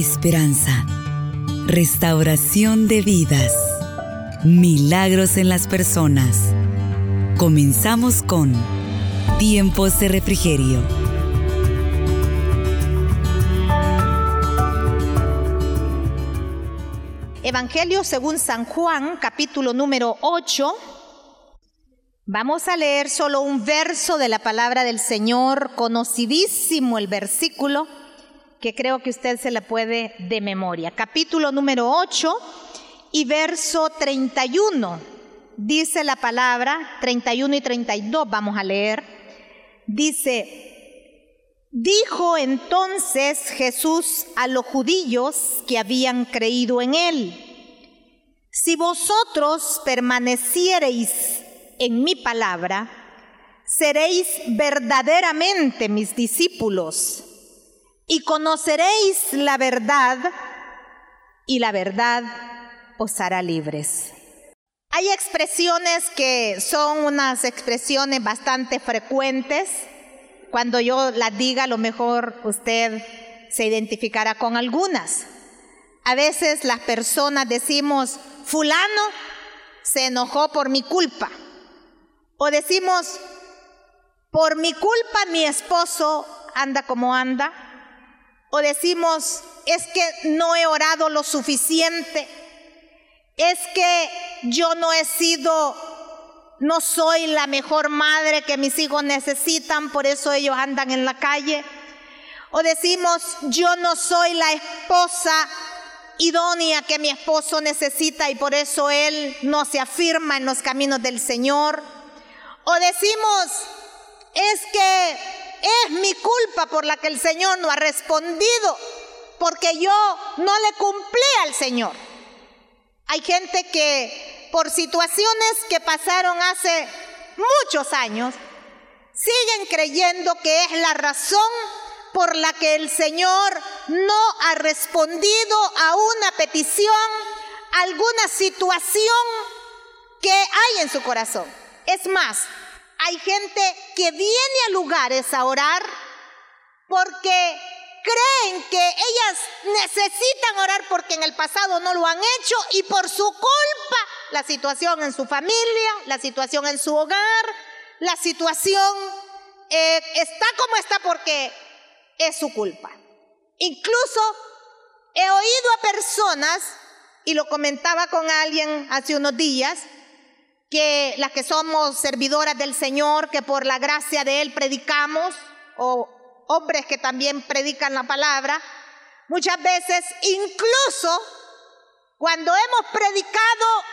esperanza, restauración de vidas, milagros en las personas. Comenzamos con Tiempos de Refrigerio. Evangelio según San Juan, capítulo número 8. Vamos a leer solo un verso de la palabra del Señor, conocidísimo el versículo que creo que usted se la puede de memoria. Capítulo número 8 y verso 31. Dice la palabra, 31 y 32 vamos a leer. Dice, dijo entonces Jesús a los judíos que habían creído en él, si vosotros permaneciereis en mi palabra, seréis verdaderamente mis discípulos y conoceréis la verdad y la verdad os hará libres. Hay expresiones que son unas expresiones bastante frecuentes. Cuando yo las diga, a lo mejor usted se identificará con algunas. A veces las personas decimos, fulano se enojó por mi culpa. O decimos, por mi culpa mi esposo anda como anda. O decimos, es que no he orado lo suficiente. Es que yo no he sido, no soy la mejor madre que mis hijos necesitan, por eso ellos andan en la calle. O decimos, yo no soy la esposa idónea que mi esposo necesita y por eso él no se afirma en los caminos del Señor. O decimos, es que es mi culpa por la que el Señor no ha respondido, porque yo no le cumplí al Señor. Hay gente que por situaciones que pasaron hace muchos años, siguen creyendo que es la razón por la que el Señor no ha respondido a una petición, alguna situación que hay en su corazón. Es más, hay gente que viene a lugares a orar porque creen que ellas necesitan orar porque en el pasado no lo han hecho y por su culpa la situación en su familia, la situación en su hogar, la situación eh, está como está porque es su culpa. Incluso he oído a personas, y lo comentaba con alguien hace unos días, que las que somos servidoras del Señor, que por la gracia de Él predicamos, o hombres que también predican la palabra, muchas veces incluso cuando hemos predicado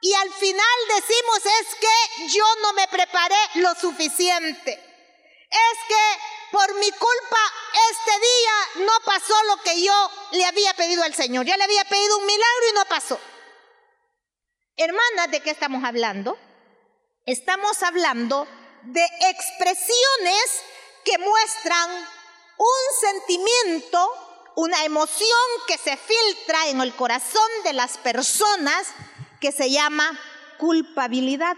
y al final decimos es que yo no me preparé lo suficiente, es que por mi culpa este día no pasó lo que yo le había pedido al Señor, ya le había pedido un milagro y no pasó. Hermanas, ¿de qué estamos hablando? Estamos hablando de expresiones que muestran un sentimiento, una emoción que se filtra en el corazón de las personas que se llama culpabilidad.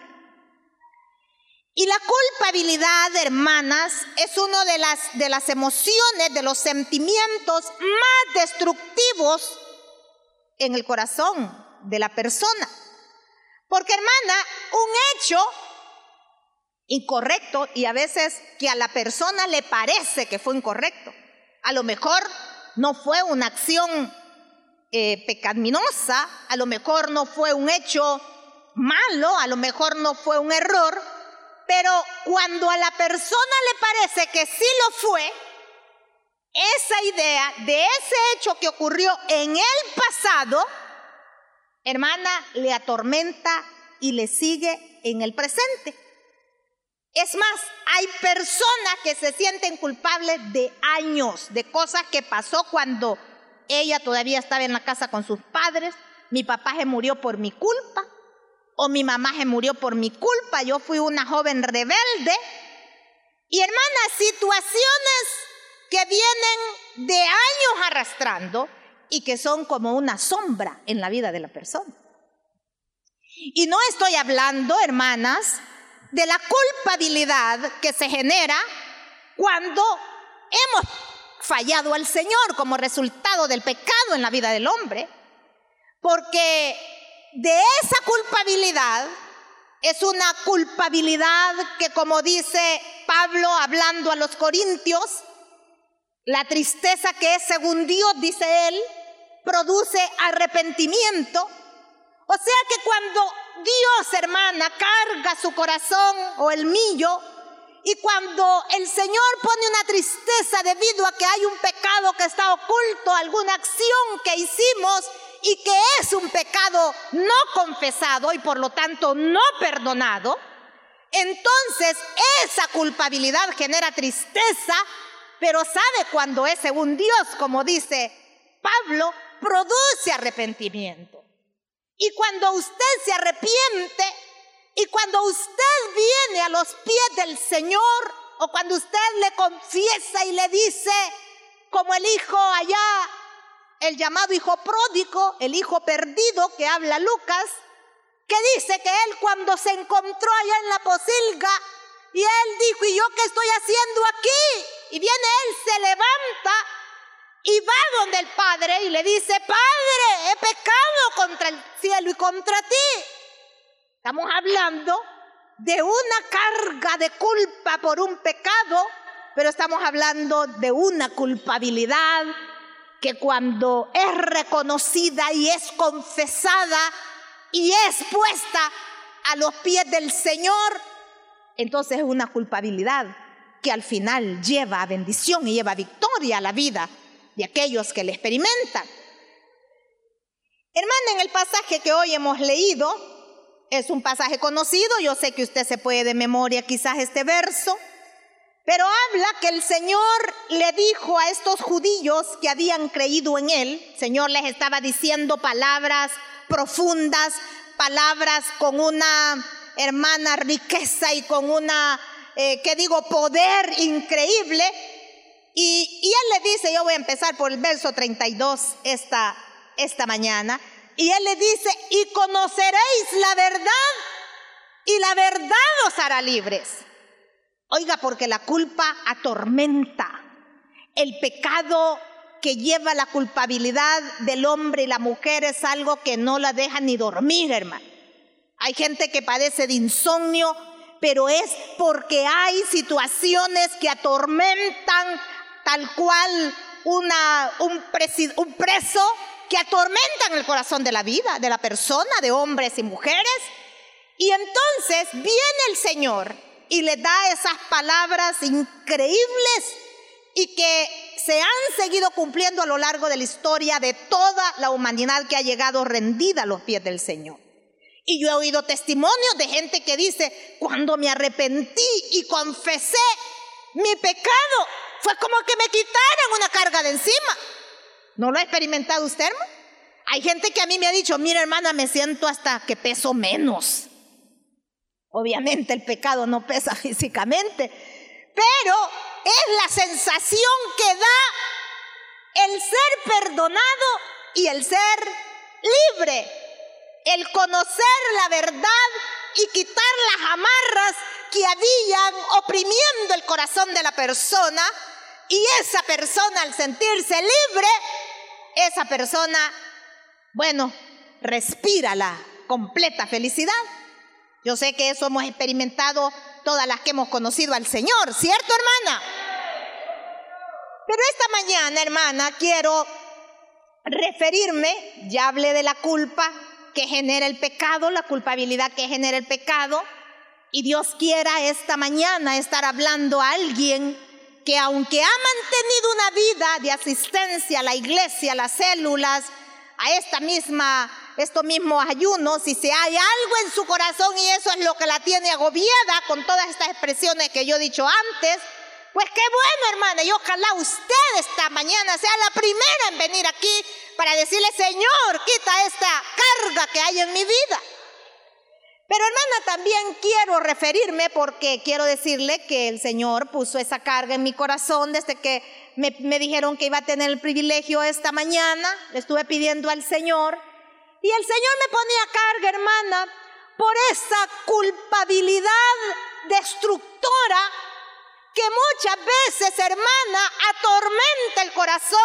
Y la culpabilidad, hermanas, es una de las, de las emociones, de los sentimientos más destructivos en el corazón de la persona. Porque, hermana, un hecho incorrecto y a veces que a la persona le parece que fue incorrecto. A lo mejor no fue una acción eh, pecaminosa, a lo mejor no fue un hecho malo, a lo mejor no fue un error, pero cuando a la persona le parece que sí lo fue, esa idea de ese hecho que ocurrió en el pasado, hermana, le atormenta y le sigue en el presente. Es más, hay personas que se sienten culpables de años, de cosas que pasó cuando ella todavía estaba en la casa con sus padres, mi papá se murió por mi culpa, o mi mamá se murió por mi culpa, yo fui una joven rebelde. Y hermanas, situaciones que vienen de años arrastrando y que son como una sombra en la vida de la persona. Y no estoy hablando, hermanas, de la culpabilidad que se genera cuando hemos fallado al Señor como resultado del pecado en la vida del hombre, porque de esa culpabilidad es una culpabilidad que, como dice Pablo hablando a los corintios, la tristeza que es según Dios, dice él, produce arrepentimiento. O sea que cuando Dios, hermana, carga su corazón o el mío, y cuando el Señor pone una tristeza debido a que hay un pecado que está oculto, alguna acción que hicimos y que es un pecado no confesado y por lo tanto no perdonado, entonces esa culpabilidad genera tristeza, pero sabe cuando es según Dios, como dice Pablo, produce arrepentimiento. Y cuando usted se arrepiente y cuando usted viene a los pies del Señor o cuando usted le confiesa y le dice, como el hijo allá el llamado hijo pródigo, el hijo perdido que habla Lucas, que dice que él cuando se encontró allá en la posilga, y él dijo, ¿y yo qué estoy haciendo aquí? Y viene él, se levanta y va donde el Padre y le dice, Padre, he pecado contra el cielo y contra ti. Estamos hablando de una carga de culpa por un pecado, pero estamos hablando de una culpabilidad que cuando es reconocida y es confesada y es puesta a los pies del Señor, entonces es una culpabilidad que al final lleva a bendición y lleva victoria a la vida de aquellos que le experimentan. Hermana, en el pasaje que hoy hemos leído, es un pasaje conocido, yo sé que usted se puede de memoria quizás este verso, pero habla que el Señor le dijo a estos judíos que habían creído en Él, el Señor les estaba diciendo palabras profundas, palabras con una hermana riqueza y con una, eh, ¿qué digo?, poder increíble. Y, Él le dice, yo voy a empezar por el verso 32 esta, esta mañana, y Él le dice, y conoceréis la verdad, y la verdad os hará libres. Oiga, porque la culpa atormenta. El pecado que lleva la culpabilidad del hombre y la mujer es algo que no la deja ni dormir, hermano. Hay gente que padece de insomnio, pero es porque hay situaciones que atormentan tal cual una, un, un preso que atormentan el corazón de la vida, de la persona, de hombres y mujeres. Y entonces viene el Señor y le da esas palabras increíbles y que se han seguido cumpliendo a lo largo de la historia de toda la humanidad que ha llegado rendida a los pies del Señor. Y yo he oído testimonios de gente que dice, cuando me arrepentí y confesé mi pecado, fue como que me quitaran una carga de encima. ¿No lo ha experimentado usted, hermano? Hay gente que a mí me ha dicho, mira hermana, me siento hasta que peso menos. Obviamente el pecado no pesa físicamente, pero es la sensación que da el ser perdonado y el ser libre, el conocer la verdad y quitar las amarras que habían oprimiendo el corazón de la persona y esa persona al sentirse libre, esa persona, bueno, respira la completa felicidad. Yo sé que eso hemos experimentado todas las que hemos conocido al Señor, ¿cierto, hermana? Pero esta mañana, hermana, quiero referirme, ya hablé de la culpa que genera el pecado, la culpabilidad que genera el pecado, y Dios quiera esta mañana estar hablando a alguien que aunque ha mantenido una vida de asistencia a la iglesia, a las células, a esta misma estos mismos ayunos, si se hay algo en su corazón y eso es lo que la tiene agobiada con todas estas expresiones que yo he dicho antes, pues qué bueno, hermana, y ojalá usted esta mañana sea la primera en venir aquí para decirle, Señor, quita esta carga que hay en mi vida. Pero hermana, también quiero referirme porque quiero decirle que el Señor puso esa carga en mi corazón desde que me, dijeron que iba a tener el privilegio esta mañana. Le estuve pidiendo al Señor y el Señor me ponía carga, hermana, por esa culpabilidad destructora que muchas veces, hermana, atormenta el corazón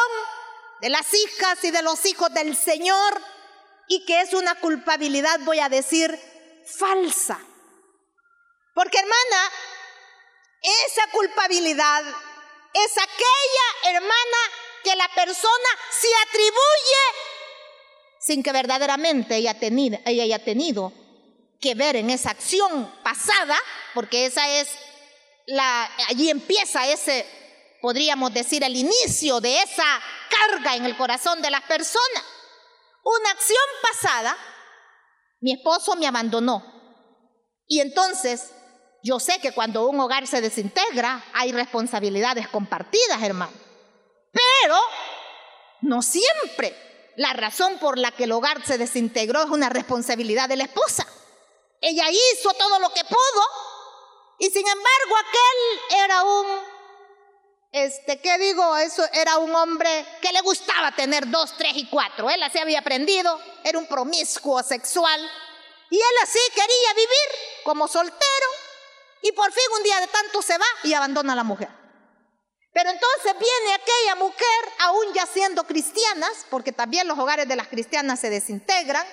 de las hijas y de los hijos del Señor y que es una culpabilidad, voy a decir, falsa. Porque hermana, esa culpabilidad es aquella hermana que la persona se atribuye sin que verdaderamente ella, ella haya tenido que ver en esa acción pasada, porque esa es la, allí empieza ese, podríamos decir, el inicio de esa carga en el corazón de las personas. Una acción pasada, mi esposo me abandonó. Y entonces, yo sé que cuando un hogar se desintegra, hay responsabilidades compartidas, hermano. Pero no siempre la razón por la que el hogar se desintegró es una responsabilidad de la esposa. Ella hizo todo lo que pudo y sin embargo aquel era un, este, ¿qué digo? Eso era un hombre que le gustaba tener dos, tres y cuatro. Él así había aprendido, era un promiscuo sexual y él así quería vivir como soltero y por fin un día de tanto se va y abandona a la mujer. Pero entonces viene aquella mujer, aún ya siendo cristianas, porque también los hogares de las cristianas se desintegran,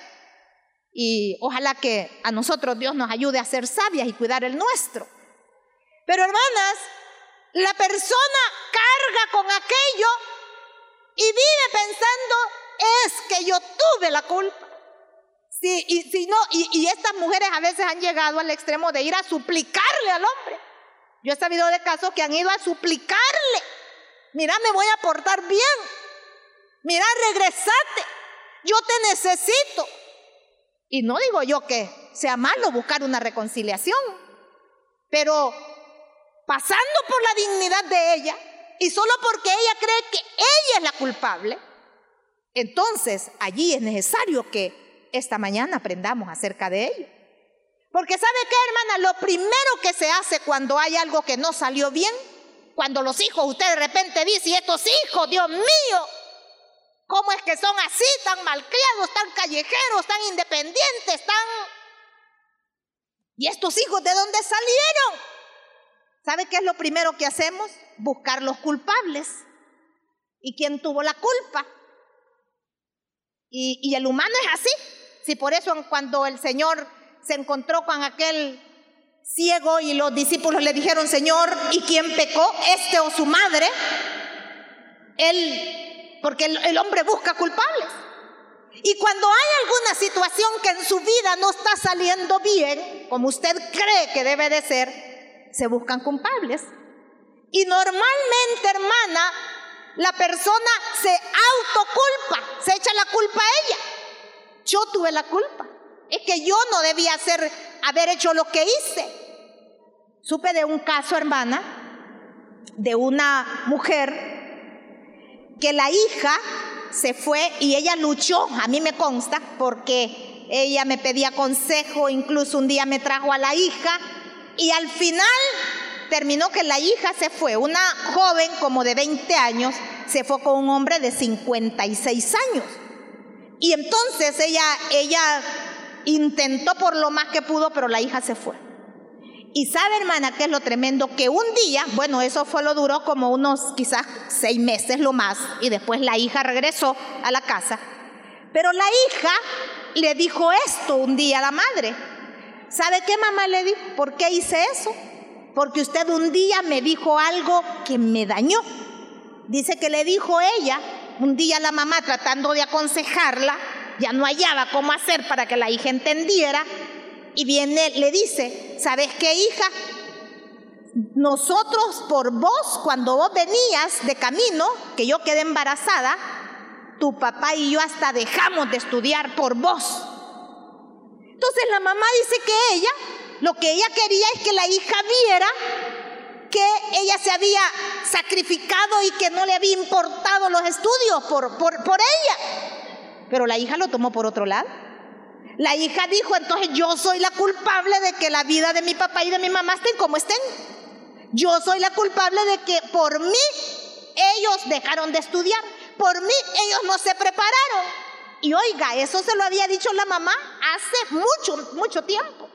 y ojalá que a nosotros Dios nos ayude a ser sabias y cuidar el nuestro. Pero hermanas, la persona carga con aquello y vive pensando, es que yo tuve la culpa. Sí, y, no, y estas mujeres a veces han llegado al extremo de ir a suplicarle al hombre. Yo he sabido de casos que han ido a suplicarle. Mira, me voy a portar bien. Mira, regresate. Yo te necesito. Y no digo yo que sea malo buscar una reconciliación, pero pasando por la dignidad de ella y solo porque ella cree que ella es la culpable, entonces allí es necesario que esta mañana aprendamos acerca de ello. Porque ¿sabe qué, hermana? Lo primero que se hace cuando hay algo que no salió bien, cuando los hijos, usted de repente dice, estos hijos, Dios mío, ¿cómo es que son así, tan malcriados, tan callejeros, tan independientes, tan... ¿Y estos hijos de dónde salieron? ¿Sabe qué es lo primero que hacemos? Buscar los culpables. ¿Y quién tuvo la culpa? Y, el humano es así. Si por eso cuando el Señor se encontró con aquel ciego y los discípulos le dijeron, Señor, ¿y quién pecó? ¿Este o su madre? Él, porque el, hombre busca culpables. Y cuando hay alguna situación que en su vida no está saliendo bien, como usted cree que debe de ser, se buscan culpables. Y normalmente, hermana, la persona se autoculpa, se echa la culpa a ella. Yo tuve la culpa. Es que yo no debía hacer, haber hecho lo que hice. Supe de un caso, hermana, de una mujer que la hija se fue y ella luchó, a mí me consta, porque ella me pedía consejo, incluso un día me trajo a la hija y al final terminó que la hija se fue, una joven como de 20 años, se fue con un hombre de 56 años. Y entonces ella, ella intentó por lo más que pudo, pero la hija se fue. Y sabe, hermana, que es lo tremendo, que un día, bueno, eso fue lo duró como unos quizás seis meses lo más, y después la hija regresó a la casa. Pero la hija le dijo esto un día a la madre. ¿Sabe qué mamá le dijo? ¿Por qué hice eso? Porque usted un día me dijo algo que me dañó. Dice que le dijo ella un día la mamá tratando de aconsejarla, ya no hallaba cómo hacer para que la hija entendiera, y viene, le dice, ¿sabes qué hija? Nosotros por vos, cuando vos venías de camino, que yo quedé embarazada, tu papá y yo hasta dejamos de estudiar por vos. Entonces la mamá dice que ella, lo que ella quería es que la hija viera que ella se había sacrificado y que no le había importado los estudios por, por, por ella. Pero la hija lo tomó por otro lado. La hija dijo, entonces yo soy la culpable de que la vida de mi papá y de mi mamá estén como estén. Yo soy la culpable de que por mí ellos dejaron de estudiar. Por mí ellos no se prepararon. Y oiga, eso se lo había dicho la mamá hace mucho, mucho tiempo.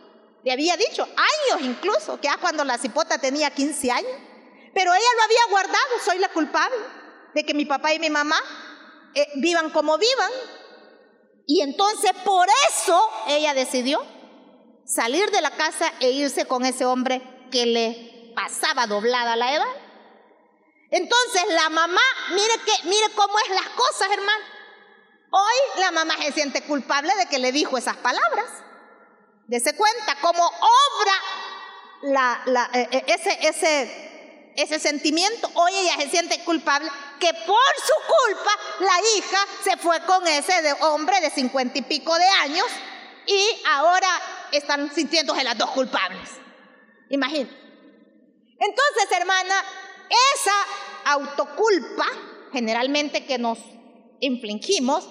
Le había dicho, años incluso, que ya cuando la cipota tenía 15 años. Pero ella lo había guardado, soy la culpable de que mi papá y mi mamá eh, vivan como vivan. Y entonces por eso ella decidió salir de la casa e irse con ese hombre que le pasaba doblada la edad. Entonces la mamá, mire que, mire cómo es las cosas, hermano. Hoy la mamá se siente culpable de que le dijo esas palabras. Dese cuenta cómo obra eh, eh, ese, ese, ese sentimiento. Hoy ella se siente culpable que por su culpa la hija se fue con ese hombre de cincuenta y pico de años y ahora están sintiéndose las dos culpables. Imagínate. Entonces, hermana, esa autoculpa generalmente que nos infligimos,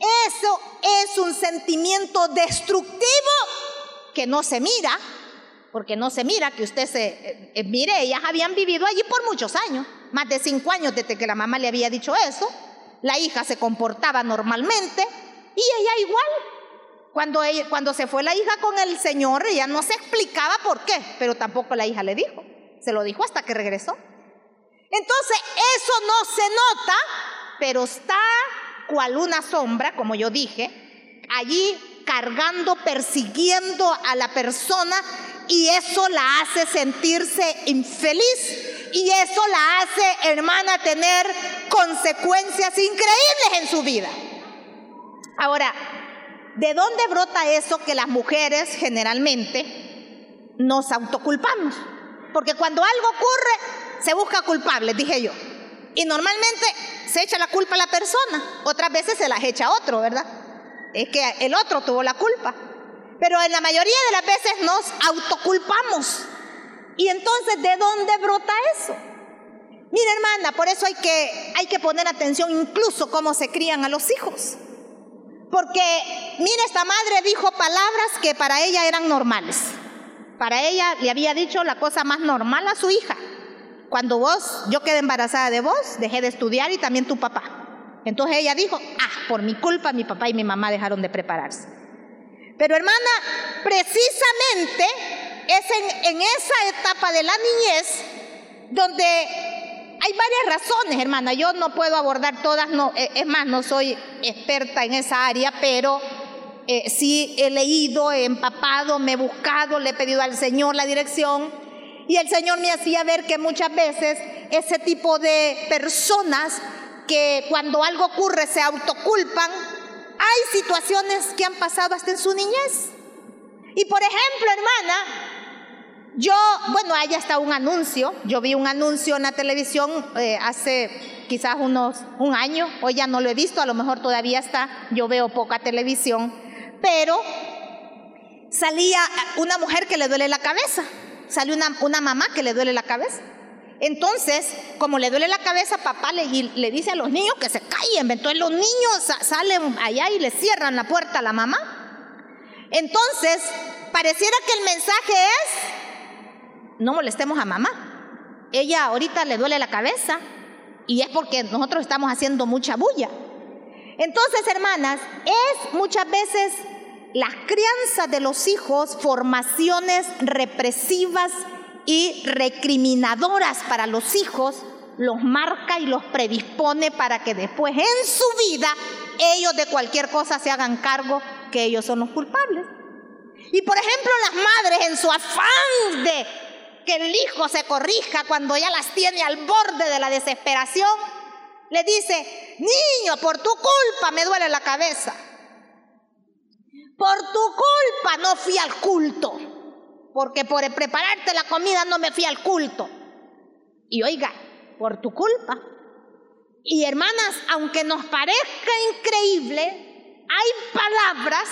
eso es un sentimiento destructivo que no se mira, porque no se mira que usted se eh, eh, mire, ellas habían vivido allí por muchos años, más de cinco años desde que la mamá le había dicho eso, la hija se comportaba normalmente y ella igual. Cuando, cuando se fue la hija con el señor, ella no se explicaba por qué, pero tampoco la hija le dijo. Se lo dijo hasta que regresó. Entonces, eso no se nota, pero está cual una sombra, como yo dije, allí cargando, persiguiendo a la persona y eso la hace sentirse infeliz y eso la hace, hermana, tener consecuencias increíbles en su vida. Ahora, ¿de dónde brota eso que las mujeres generalmente nos autoculpamos? Porque cuando algo ocurre, se busca culpable, dije yo. Y normalmente se echa la culpa a la persona, otras veces se la echa a otro, ¿verdad? Es que el otro tuvo la culpa. Pero en la mayoría de las veces nos autoculpamos. Y entonces, ¿de dónde brota eso? Mira, hermana, por eso hay que, hay que poner atención incluso cómo se crían a los hijos. Porque, mira, esta madre dijo palabras que para ella eran normales. Para ella le había dicho la cosa más normal a su hija. Cuando vos, yo quedé embarazada de vos, dejé de estudiar y también tu papá. Entonces ella dijo, ah, por mi culpa mi papá y mi mamá dejaron de prepararse. Pero hermana, precisamente es en, esa etapa de la niñez donde hay varias razones, hermana. Yo no puedo abordar todas, no, eh, es más, no soy experta en esa área, pero eh, sí he leído, he empapado, me he buscado, le he pedido al Señor la dirección. Y el Señor me hacía ver que muchas veces ese tipo de personas que cuando algo ocurre se autoculpan, hay situaciones que han pasado hasta en su niñez. Y por ejemplo, hermana, yo, bueno, hay hasta un anuncio, yo vi un anuncio en la televisión eh, hace quizás unos un año, hoy ya no lo he visto, a lo mejor todavía está, yo veo poca televisión, pero salía una mujer que le duele la cabeza, salió una, una mamá que le duele la cabeza. Entonces, como le duele la cabeza, papá le, le dice a los niños que se callen. Entonces los niños salen allá y le cierran la puerta a la mamá. Entonces, pareciera que el mensaje es, no molestemos a mamá. Ella ahorita le duele la cabeza y es porque nosotros estamos haciendo mucha bulla. Entonces, hermanas, es muchas veces la crianza de los hijos, formaciones represivas y recriminadoras para los hijos, los marca y los predispone para que después en su vida ellos de cualquier cosa se hagan cargo que ellos son los culpables. Y por ejemplo las madres en su afán de que el hijo se corrija cuando ya las tiene al borde de la desesperación, le dice, niño, por tu culpa me duele la cabeza. Por tu culpa no fui al culto porque por prepararte la comida no me fui al culto. Y oiga, por tu culpa. Y hermanas, aunque nos parezca increíble, hay palabras,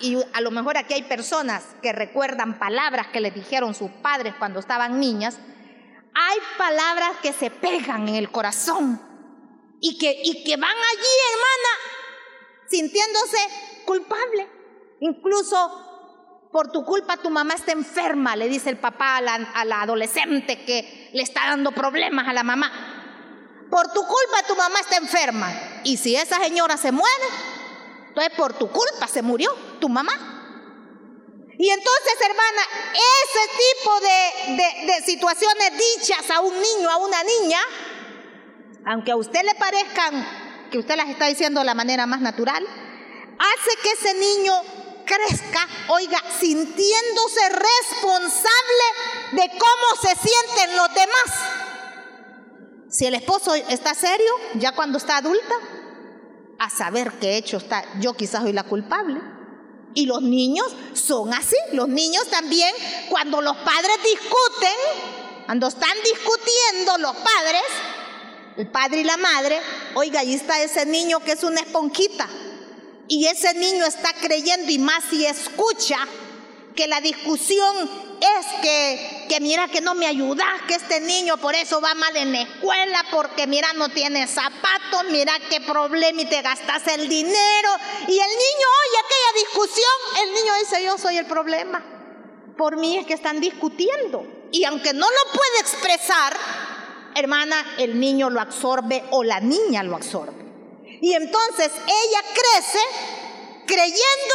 y a lo mejor aquí hay personas que recuerdan palabras que les dijeron sus padres cuando estaban niñas, hay palabras que se pegan en el corazón y que, y que van allí, hermana, sintiéndose culpable. Incluso por tu culpa tu mamá está enferma, le dice el papá a la, adolescente que le está dando problemas a la mamá. Por tu culpa tu mamá está enferma. Y si esa señora se muere, entonces por tu culpa se murió tu mamá. Y entonces, hermana, ese tipo de, de, situaciones dichas a un niño, a una niña, aunque a usted le parezcan que usted las está diciendo de la manera más natural, hace que ese niño crezca, oiga, sintiéndose responsable de cómo se sienten los demás. Si el esposo está serio, ya cuando está adulta, a saber qué hecho está, yo quizás soy la culpable. Y los niños son así. Los niños también, cuando los padres discuten, cuando están discutiendo los padres, el padre y la madre, oiga, ahí está ese niño que es una esponjita. Y ese niño está creyendo y más si escucha que la discusión es que, que mira que no me ayudas, que este niño por eso va mal en la escuela, porque mira no tiene zapatos, mira qué problema y te gastas el dinero. Y el niño oye aquella discusión, el niño dice yo soy el problema. Por mí es que están discutiendo. Y aunque no lo puede expresar, hermana, el niño lo absorbe o la niña lo absorbe. Y entonces ella crece creyendo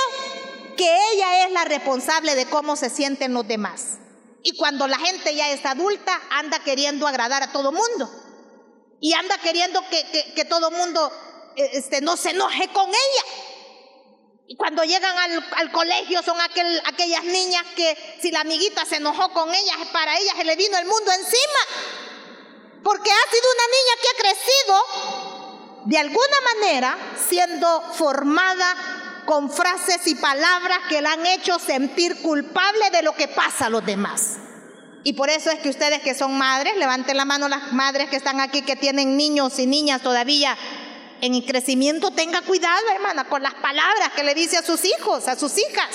que ella es la responsable de cómo se sienten los demás. Y cuando la gente ya es adulta, anda queriendo agradar a todo mundo. Y anda queriendo que, que, todo mundo este, no se enoje con ella. Y cuando llegan al, colegio son aquel, aquellas niñas que si la amiguita se enojó con ellas, para ellas se le vino el mundo encima. Porque ha sido una niña que ha crecido de alguna manera siendo formada con frases y palabras que la han hecho sentir culpable de lo que pasa a los demás. Y por eso es que ustedes que son madres, levanten la mano las madres que están aquí, que tienen niños y niñas todavía en crecimiento, tenga cuidado, hermana, con las palabras que le dice a sus hijos, a sus hijas.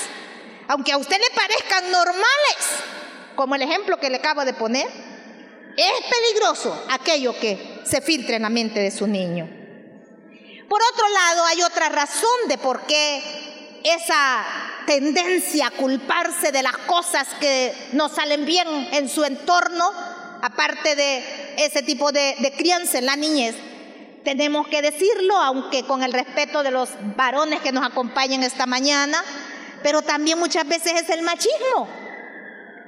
Aunque a usted le parezcan normales, como el ejemplo que le acabo de poner, es peligroso aquello que se filtre en la mente de su niño. Por otro lado, hay otra razón de por qué esa tendencia a culparse de las cosas que no salen bien en su entorno, aparte de ese tipo de, crianza en la niñez, tenemos que decirlo, aunque con el respeto de los varones que nos acompañan esta mañana, pero también muchas veces es el machismo.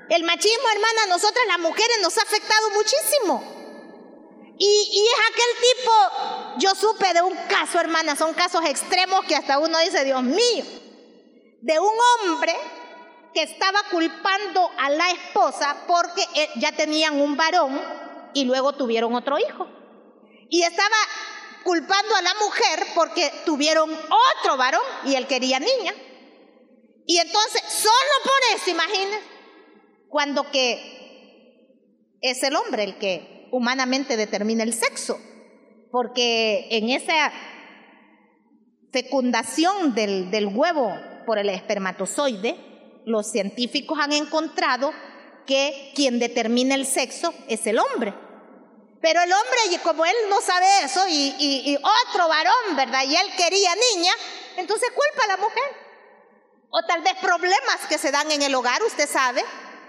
El machismo, hermana, a nosotras las mujeres nos ha afectado muchísimo. Y, es aquel tipo, yo supe de un caso, hermana, son casos extremos que hasta uno dice, Dios mío, de un hombre que estaba culpando a la esposa porque eh, ya tenían un varón y luego tuvieron otro hijo. Y estaba culpando a la mujer porque tuvieron otro varón y él quería niña. Y entonces, solo por eso, imagínense, cuando que es el hombre el que humanamente determina el sexo, porque en esa fecundación del, del huevo por el espermatozoide, los científicos han encontrado que quien determina el sexo es el hombre. Pero el hombre, como él no sabe eso, y, y, otro varón, ¿verdad? Y él quería niña, entonces culpa a la mujer. O tal vez problemas que se dan en el hogar, usted sabe,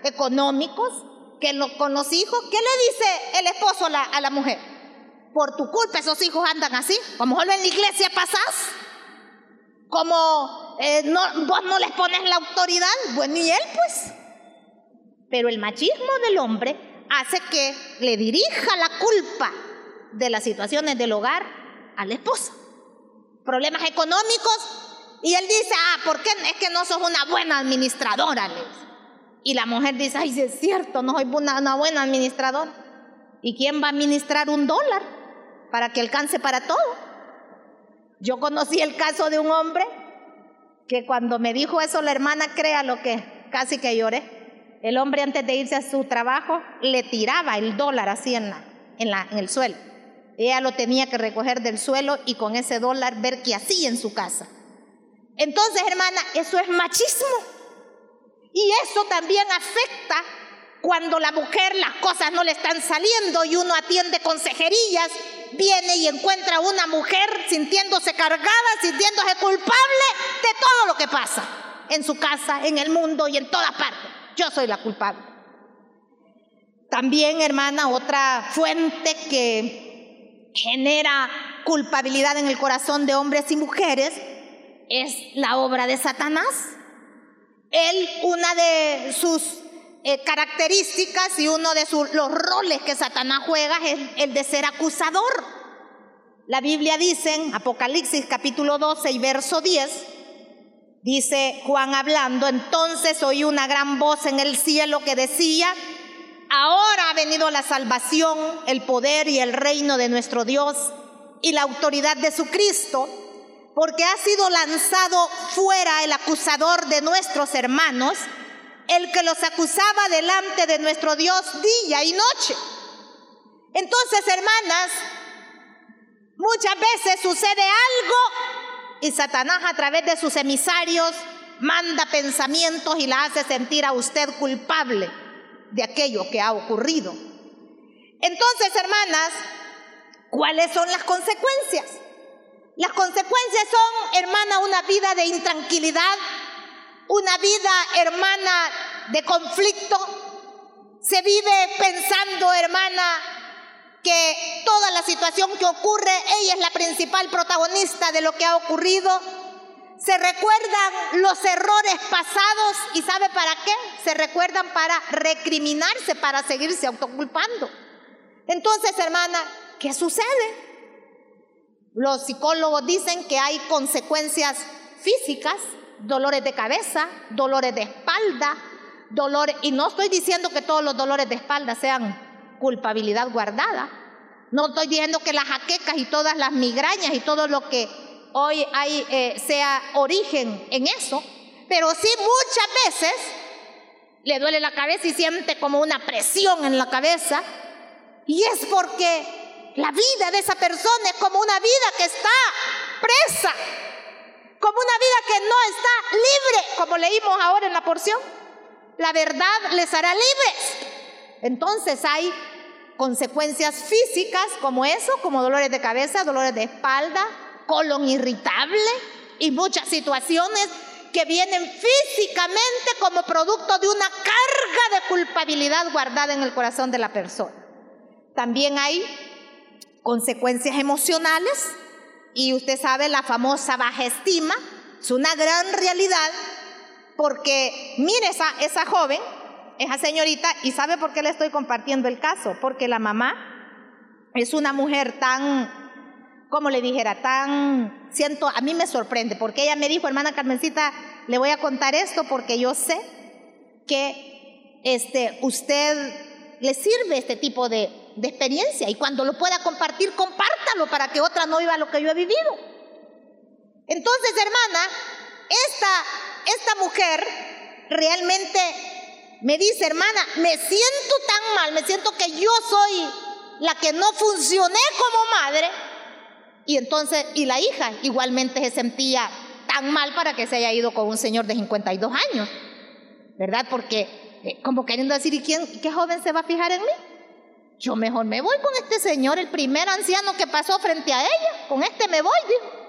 económicos, que con los hijos, ¿qué le dice el esposo a la, a la mujer? Por tu culpa esos hijos andan así. A lo mejor en la iglesia pasás. Como eh, no, vos no les pones la autoridad, bueno, y él pues. Pero el machismo del hombre hace que le dirija la culpa de las situaciones del hogar a la esposa. Problemas económicos. Y él dice, ah, ¿por qué es que no sos una buena administradora? Y la mujer dice, ay, si es cierto, no soy una, buena administradora. ¿Y quién va a administrar un dólar para que alcance para todo? Yo conocí el caso de un hombre que cuando me dijo eso la hermana, crea lo que casi que lloré. El hombre antes de irse a su trabajo le tiraba el dólar así en, la, en, la, en el suelo. Ella lo tenía que recoger del suelo y con ese dólar ver qué hacía en su casa. Entonces, hermana, eso es machismo. Y eso también afecta cuando la mujer las cosas no le están saliendo y uno atiende consejerías, viene y encuentra a una mujer sintiéndose cargada, sintiéndose culpable de todo lo que pasa en su casa, en el mundo y en todas partes. Yo soy la culpable. También, hermana, otra fuente que genera culpabilidad en el corazón de hombres y mujeres es la obra de Satanás Él, una de sus eh, características y uno de los roles que Satanás juega es el de ser acusador. La Biblia dice en Apocalipsis capítulo 12 y verso 10, dice Juan hablando, entonces oí una gran voz en el cielo que decía, ahora ha venido la salvación, el poder y el reino de nuestro Dios y la autoridad de su Cristo porque ha sido lanzado fuera el acusador de nuestros hermanos, el que los acusaba delante de nuestro Dios día y noche. Entonces, hermanas, muchas veces sucede algo y Satanás a través de sus emisarios manda pensamientos y la hace sentir a usted culpable de aquello que ha ocurrido. Entonces, hermanas, ¿cuáles son las consecuencias? Las consecuencias son, hermana, una vida de intranquilidad, una vida, hermana, de conflicto. Se vive pensando, hermana, que toda la situación que ocurre, ella es la principal protagonista de lo que ha ocurrido. Se recuerdan los errores pasados y ¿sabe para qué? Se recuerdan para recriminarse, para seguirse autoculpando. Entonces, hermana, ¿qué sucede? Los psicólogos dicen que hay consecuencias físicas, dolores de cabeza, dolores de espalda, dolores, y no estoy diciendo que todos los dolores de espalda sean culpabilidad guardada. No estoy diciendo que las jaquecas y todas las migrañas y todo lo que hoy hay eh, sea origen en eso, pero sí muchas veces le duele la cabeza y siente como una presión en la cabeza, y es porque la vida de esa persona es como una vida que está presa, como una vida que no está libre, como leímos ahora en la porción. La verdad les hará libres. Entonces hay consecuencias físicas como eso, como dolores de cabeza, dolores de espalda, colon irritable y muchas situaciones que vienen físicamente como producto de una carga de culpabilidad guardada en el corazón de la persona. También hay consecuencias emocionales y usted sabe la famosa baja estima, es una gran realidad porque mire esa, esa joven, esa señorita, y sabe por qué le estoy compartiendo el caso, porque la mamá es una mujer tan, como le dijera, tan, siento, a mí me sorprende, porque ella me dijo, hermana Carmencita, le voy a contar esto porque yo sé que este, usted le sirve este tipo de, de experiencia y cuando lo pueda compartir, compártalo para que otra no viva lo que yo he vivido. Entonces, hermana, esta, esta mujer realmente me dice, hermana, me siento tan mal, me siento que yo soy la que no funcioné como madre. Y entonces, y la hija igualmente se sentía tan mal para que se haya ido con un señor de 52 años, ¿verdad? Porque, eh, como queriendo decir, ¿y quién, qué joven se va a fijar en mí? Yo mejor me voy con este señor, el primer anciano que pasó frente a ella. Con este me voy, dijo.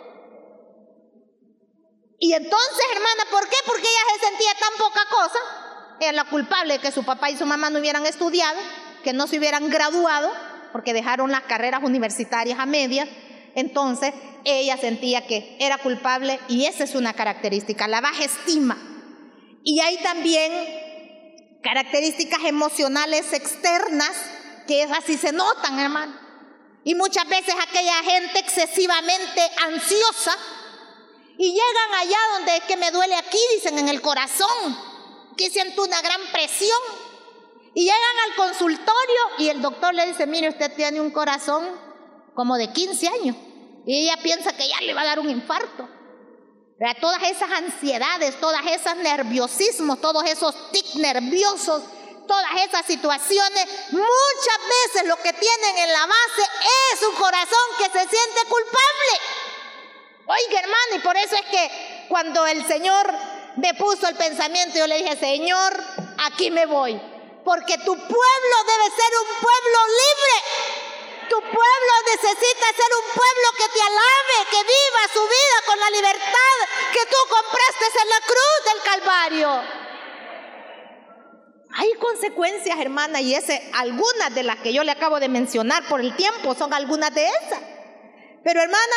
Y entonces, hermana, ¿por qué? Porque ella se sentía tan poca cosa. Ella la culpable de que su papá y su mamá no hubieran estudiado, que no se hubieran graduado, porque dejaron las carreras universitarias a medias. Entonces, ella sentía que era culpable y esa es una característica, la baja estima. Y hay también características emocionales externas que así se notan, hermano. Y muchas veces aquella gente excesivamente ansiosa y llegan allá donde es que me duele aquí, dicen en el corazón, que siento una gran presión. Y llegan al consultorio y el doctor le dice, mire, usted tiene un corazón como de 15 años. Y ella piensa que ya le va a dar un infarto. Todas esas ansiedades, todas esas nerviosismos, todos esos tics nerviosos todas esas situaciones, muchas veces lo que tienen en la base es un corazón que se siente culpable. Oiga, hermano, y por eso es que cuando el Señor me puso el pensamiento, yo le dije, Señor, aquí me voy, porque tu pueblo debe ser un pueblo libre. Tu pueblo necesita ser un pueblo que te alabe, que viva su vida con la libertad que tú compraste en la cruz del Calvario. Hay consecuencias, hermana, y ese, algunas de las que yo le acabo de mencionar por el tiempo son algunas de esas. Pero hermana,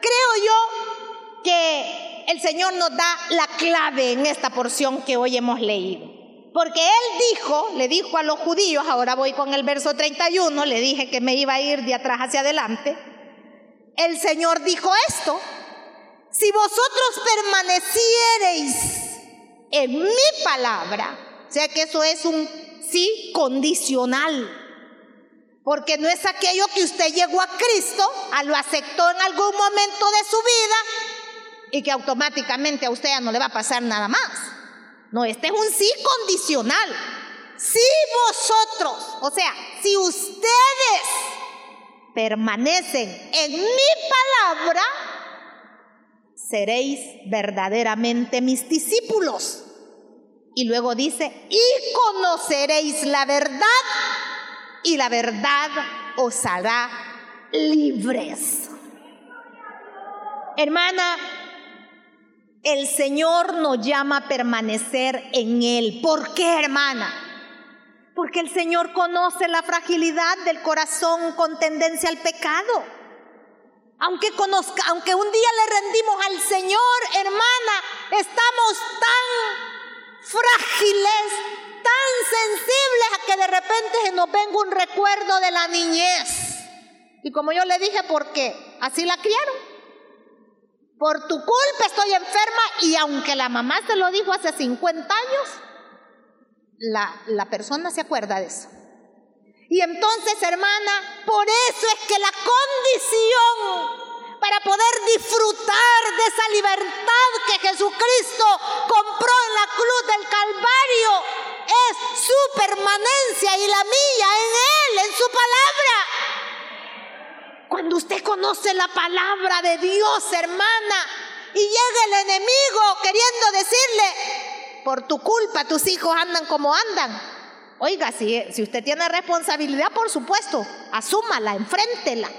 creo yo que el Señor nos da la clave en esta porción que hoy hemos leído. Porque Él dijo, le dijo a los judíos, ahora voy con el verso 31, le dije que me iba a ir de atrás hacia adelante. El Señor dijo esto, si vosotros permaneciereis en mi palabra, o sea que eso es un sí condicional. Porque no es aquello que usted llegó a Cristo, a lo aceptó en algún momento de su vida y que automáticamente a usted ya no le va a pasar nada más. No, este es un sí condicional. Si vosotros, o sea, si ustedes permanecen en mi palabra, seréis verdaderamente mis discípulos. Y luego dice, y conoceréis la verdad y la verdad os hará libres. Hermana, el Señor nos llama a permanecer en Él. ¿Por qué, hermana? Porque el Señor conoce la fragilidad del corazón con tendencia al pecado. Aunque conozca, aunque un día le rendimos al Señor, hermana, estamos tan frágiles, tan sensibles a que de repente se nos venga un recuerdo de la niñez. Y como yo le dije, ¿por qué? Así la criaron. Por tu culpa estoy enferma y aunque la mamá se lo dijo hace 50 años, la, la persona se acuerda de eso. Y entonces, hermana, por eso es que la condición para poder disfrutar de esa libertad que Jesucristo compró en la cruz del Calvario es su permanencia y la mía en Él, en su palabra. Cuando usted conoce la palabra de Dios, hermana, y llega el enemigo queriendo decirle, por tu culpa tus hijos andan como andan. Oiga, si, si usted tiene responsabilidad, por supuesto, asúmala, enfréntela.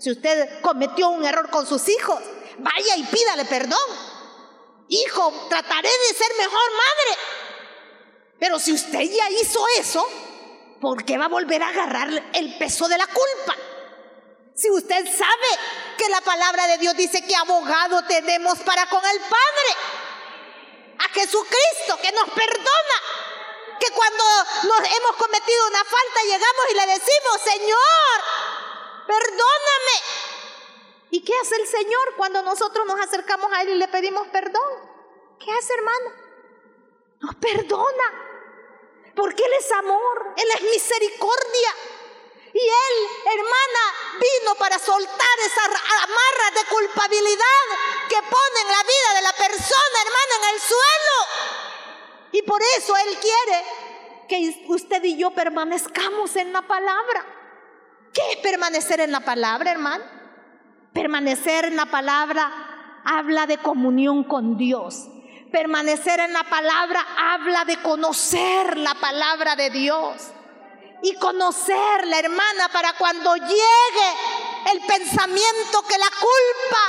Si usted cometió un error con sus hijos, vaya y pídale perdón. Hijo, trataré de ser mejor madre. Pero si usted ya hizo eso, ¿por qué va a volver a agarrar el peso de la culpa? Si usted sabe que la palabra de Dios dice que abogado tenemos para con el Padre, a Jesucristo que nos perdona, que cuando nos hemos cometido una falta llegamos y le decimos, Señor, perdóname. ¿Y qué hace el Señor cuando nosotros nos acercamos a Él y le pedimos perdón? ¿Qué hace, hermano? Nos perdona. Porque Él es amor, Él es misericordia. Y Él, hermana, vino para soltar esa amarras de culpabilidad que ponen la vida de la persona, hermana, en el suelo. Y por eso Él quiere que usted y yo permanezcamos en la palabra. ¿Qué es permanecer en la palabra, hermano? Permanecer en la palabra habla de comunión con Dios. Permanecer en la palabra habla de conocer la palabra de Dios. Y conocerla, hermana, para cuando llegue el pensamiento que la culpa,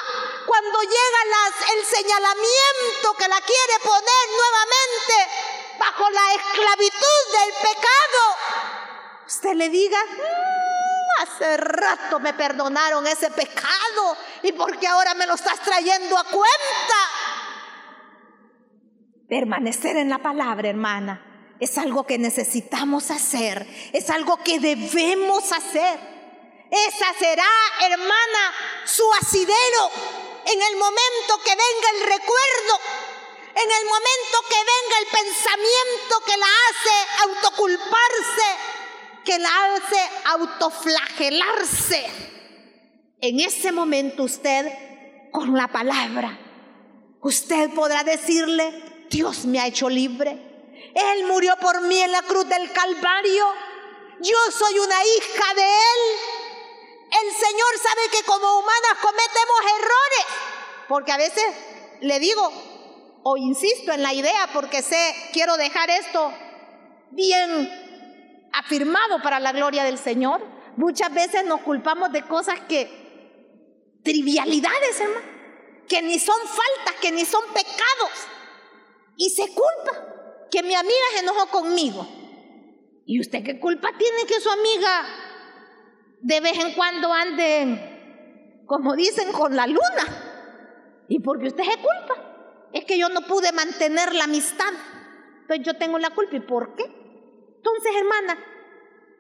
cuando llega el señalamiento que la quiere poner nuevamente bajo la esclavitud del pecado, usted le diga, mm, hace rato me perdonaron ese pecado y porque ahora me lo estás trayendo a cuenta. Permanecer en la palabra, hermana, es algo que necesitamos hacer, es algo que debemos hacer. Esa será, hermana, su asidero en el momento que venga el recuerdo, en el momento que venga el pensamiento que la hace autoculparse, que la hace autoflagelarse. En ese momento usted, con la palabra, usted podrá decirle, Dios me ha hecho libre. Él murió por mí en la cruz del Calvario. Yo soy una hija de Él. El Señor sabe que como humanas cometemos errores. Porque a veces le digo o insisto en la idea porque sé, quiero dejar esto bien afirmado para la gloria del Señor. Muchas veces nos culpamos de cosas que, trivialidades, hermano, que ni son faltas, que ni son pecados y se culpa que mi amiga se enojó conmigo. ¿Y usted qué culpa tiene que su amiga de vez en cuando ande, como dicen, con la luna? Y porque usted se culpa. Es que yo no pude mantener la amistad. Entonces yo tengo la culpa. ¿Y por qué? Entonces, hermana,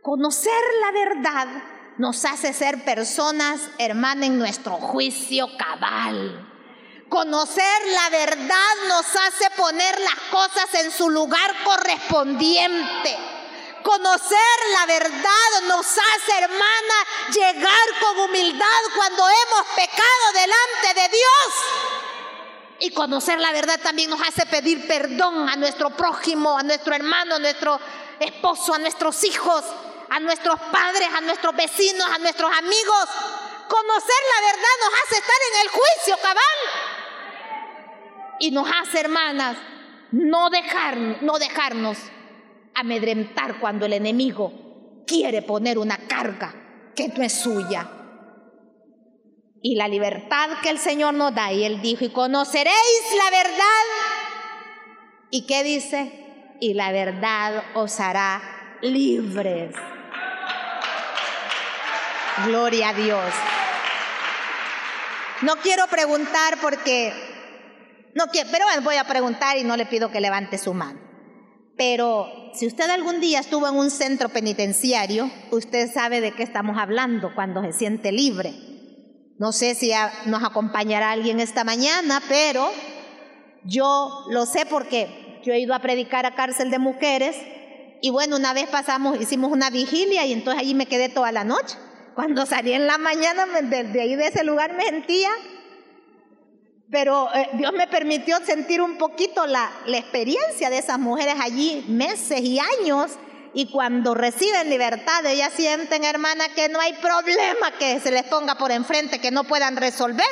conocer la verdad nos hace ser personas, hermana, en nuestro juicio cabal. Conocer la verdad nos hace poner las cosas en su lugar correspondiente. Conocer la verdad nos hace, hermana, llegar con humildad cuando hemos pecado delante de Dios. Y conocer la verdad también nos hace pedir perdón a nuestro prójimo, a nuestro hermano, a nuestro esposo, a nuestros hijos, a nuestros padres, a nuestros vecinos, a nuestros amigos. Conocer la verdad nos hace estar en el juicio cabal. Y nos hace, hermanas, no, dejar, no dejarnos amedrentar cuando el enemigo quiere poner una carga que no es suya. Y la libertad que el Señor nos da, y Él dijo, y conoceréis la verdad. ¿Y qué dice? Y la verdad os hará libres. Gloria a Dios. No quiero preguntar porque, no quiero, pero voy a preguntar y no le pido que levante su mano. Pero si usted algún día estuvo en un centro penitenciario, usted sabe de qué estamos hablando cuando se siente libre. No sé si nos acompañará alguien esta mañana, pero yo lo sé porque yo he ido a predicar a cárcel de mujeres y bueno, una vez pasamos, hicimos una vigilia y entonces allí me quedé toda la noche. Cuando salí en la mañana de, ahí de ese lugar me sentía, pero eh, Dios me permitió sentir un poquito la, la experiencia de esas mujeres allí, meses y años, y cuando reciben libertad, ellas sienten, hermana, que no hay problema que se les ponga por enfrente, que no puedan resolver.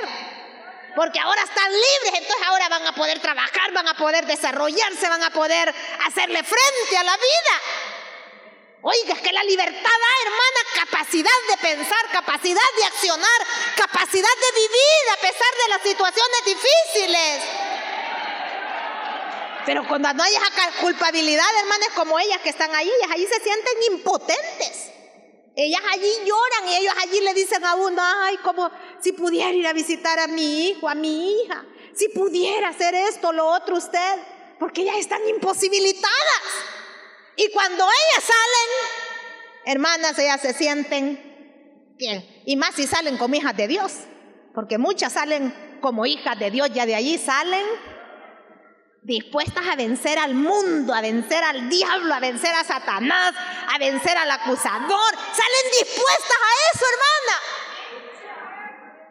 Porque ahora están libres, entonces ahora van a poder trabajar, van a poder desarrollarse, van a poder hacerle frente a la vida. Oiga, es que la libertad da, hermana, capacidad de pensar, capacidad de accionar, capacidad de vivir a pesar de las situaciones difíciles. Pero cuando no hay esa culpabilidad, hermanas, como ellas que están ahí, ellas allí se sienten impotentes. Ellas allí lloran y ellos allí le dicen a uno, ay, como si pudiera ir a visitar a mi hijo, a mi hija, si pudiera hacer esto, lo otro usted, porque ellas están imposibilitadas. Y cuando ellas salen, hermanas, ellas se sienten bien. Y más si salen como hijas de Dios. Porque muchas salen como hijas de Dios, ya de allí salen dispuestas a vencer al mundo, a vencer al diablo, a vencer a Satanás, a vencer al acusador. Salen dispuestas a eso, hermana.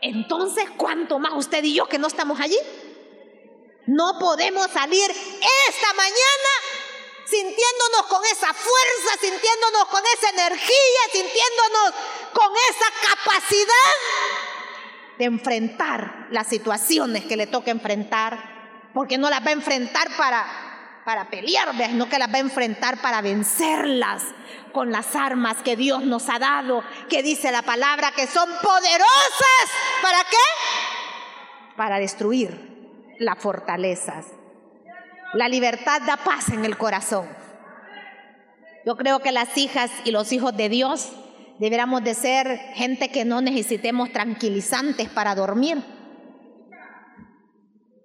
Entonces, ¿cuánto más usted y yo que no estamos allí? No podemos salir esta mañana sintiéndonos con esa fuerza, sintiéndonos con esa energía, sintiéndonos con esa capacidad de enfrentar las situaciones que le toca enfrentar, porque no las va a enfrentar para, para pelear, sino que las va a enfrentar para vencerlas con las armas que Dios nos ha dado, que dice la palabra que son poderosas. ¿Para qué? Para destruir las fortalezas. La libertad da paz en el corazón. Yo creo que las hijas y los hijos de Dios deberíamos de ser gente que no necesitemos tranquilizantes para dormir.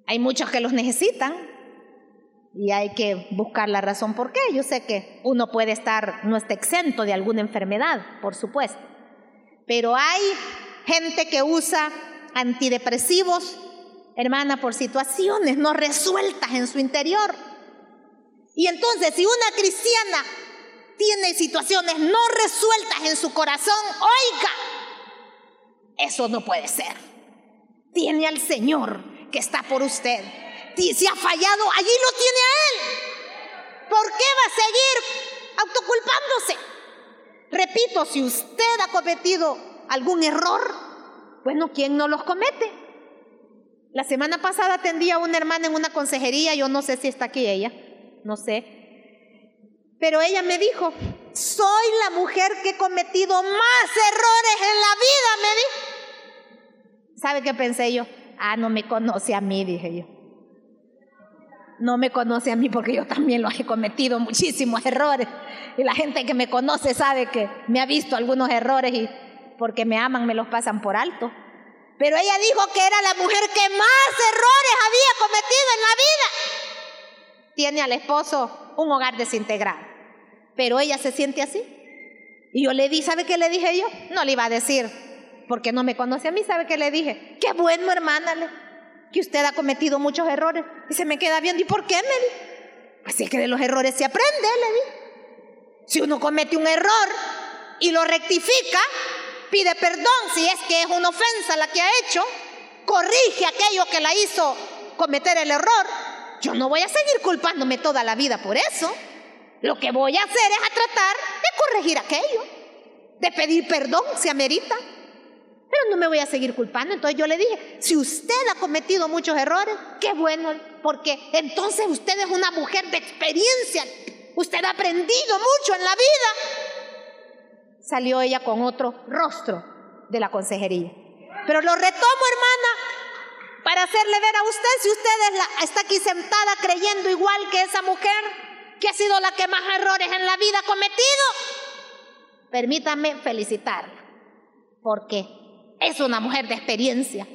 Hay muchos que los necesitan y hay que buscar la razón por qué. Yo sé que uno puede estar, no está exento de alguna enfermedad, por supuesto, pero hay gente que usa antidepresivos hermana, por situaciones no resueltas en su interior. Y entonces, si una cristiana tiene situaciones no resueltas en su corazón, oiga, eso no puede ser. Tiene al Señor que está por usted. Si ha fallado, allí lo tiene a Él. ¿Por qué va a seguir autoculpándose? Repito, si usted ha cometido algún error, bueno, ¿quién no los comete? La semana pasada atendí a una hermana en una consejería, yo no sé si está aquí ella, no sé. Pero ella me dijo, soy la mujer que he cometido más errores en la vida, me dijo. ¿Sabe qué pensé yo? Ah, no me conoce a mí, dije yo. No me conoce a mí porque yo también lo he cometido muchísimos errores. Y la gente que me conoce sabe que me ha visto algunos errores y porque me aman me los pasan por alto. Pero ella dijo que era la mujer que más errores había cometido en la vida. Tiene al esposo un hogar desintegrado. Pero ella se siente así. Y yo le di, ¿sabe qué le dije yo? No le iba a decir, porque no me conoce a mí, ¿sabe qué le dije? Qué bueno, hermana, que usted ha cometido muchos errores. Y se me queda viendo, ¿y por qué, me? Así que de los errores se aprende, le di. Si uno comete un error y lo rectifica, pide perdón si es que es una ofensa la que ha hecho, corrige aquello que la hizo cometer el error. Yo no voy a seguir culpándome toda la vida por eso. Lo que voy a hacer es a tratar de corregir aquello, de pedir perdón si amerita. Pero no me voy a seguir culpando. Entonces yo le dije, si usted ha cometido muchos errores, qué bueno, porque entonces usted es una mujer de experiencia. Usted ha aprendido mucho en la vida salió ella con otro rostro de la consejería. Pero lo retomo, hermana, para hacerle ver a usted, si usted está aquí sentada creyendo igual que esa mujer, que ha sido la que más errores en la vida ha cometido, permítame felicitarla, porque es una mujer de experiencia.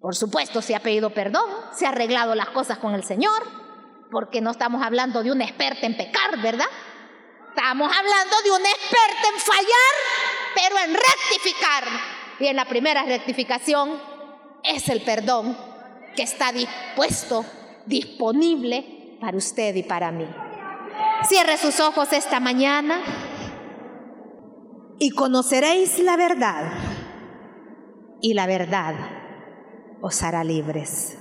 Por supuesto, se ha pedido perdón, se ha arreglado las cosas con el Señor, porque no estamos hablando de una experta en pecar, ¿verdad? Estamos hablando de un experto en fallar, pero en rectificar. Y en la primera rectificación es el perdón que está dispuesto, disponible para usted y para mí. Cierre sus ojos esta mañana y conoceréis la verdad. Y la verdad os hará libres.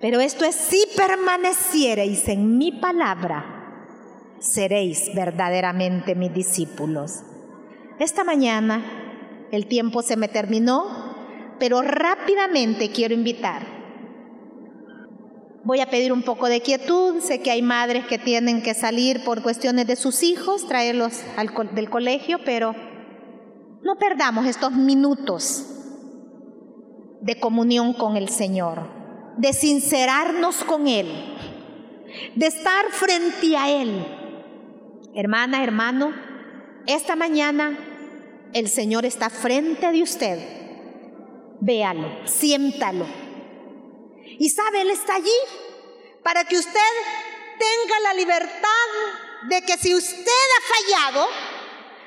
Pero esto es si permaneciereis en mi palabra seréis verdaderamente mis discípulos. Esta mañana el tiempo se me terminó, pero rápidamente quiero invitar. Voy a pedir un poco de quietud. Sé que hay madres que tienen que salir por cuestiones de sus hijos, traerlos del colegio, pero no perdamos estos minutos de comunión con el Señor, de sincerarnos con Él, de estar frente a Él Hermana, hermano, esta mañana el Señor está frente de usted. Véalo, siéntalo. Y sabe, Él está allí para que usted tenga la libertad de que si usted ha fallado,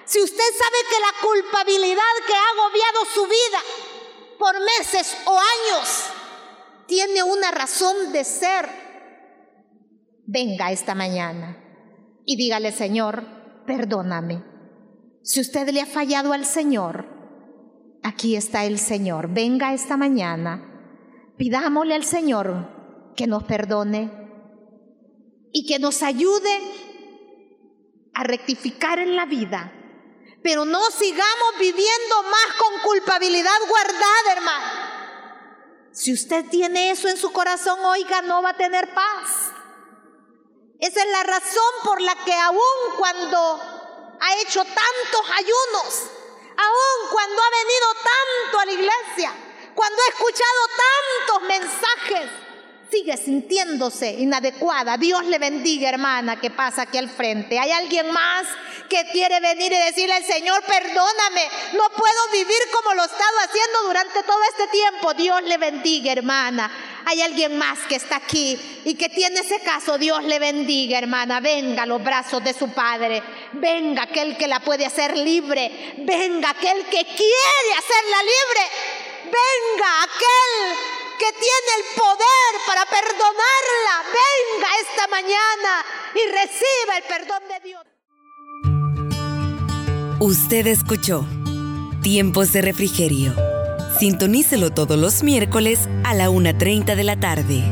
si usted sabe que la culpabilidad que ha agobiado su vida por meses o años tiene una razón de ser, venga esta mañana y dígale, Señor, perdóname. Si usted le ha fallado al Señor, aquí está el Señor. Venga esta mañana, pidámosle al Señor que nos perdone y que nos ayude a rectificar en la vida. Pero no sigamos viviendo más con culpabilidad guardada, hermano. Si usted tiene eso en su corazón, oiga, no va a tener paz. Esa es la razón por la que aún cuando ha hecho tantos ayunos, aún cuando ha venido tanto a la iglesia, cuando ha escuchado tantos mensajes, sigue sintiéndose inadecuada. Dios le bendiga, hermana, que pasa aquí al frente. ¿Hay alguien más que quiere venir y decirle al Señor, perdóname, no puedo vivir como lo he estado haciendo durante todo este tiempo? Dios le bendiga, hermana. Hay alguien más que está aquí y que tiene ese caso. Dios le bendiga, hermana. Venga a los brazos de su Padre. Venga aquel que la puede hacer libre. Venga aquel que quiere hacerla libre. Venga aquel que tiene el poder para perdonarla. Venga esta mañana y reciba el perdón de Dios. Usted escuchó Tiempos de Refrigerio Sintonícelo todos los miércoles a la 1.30 de la tarde.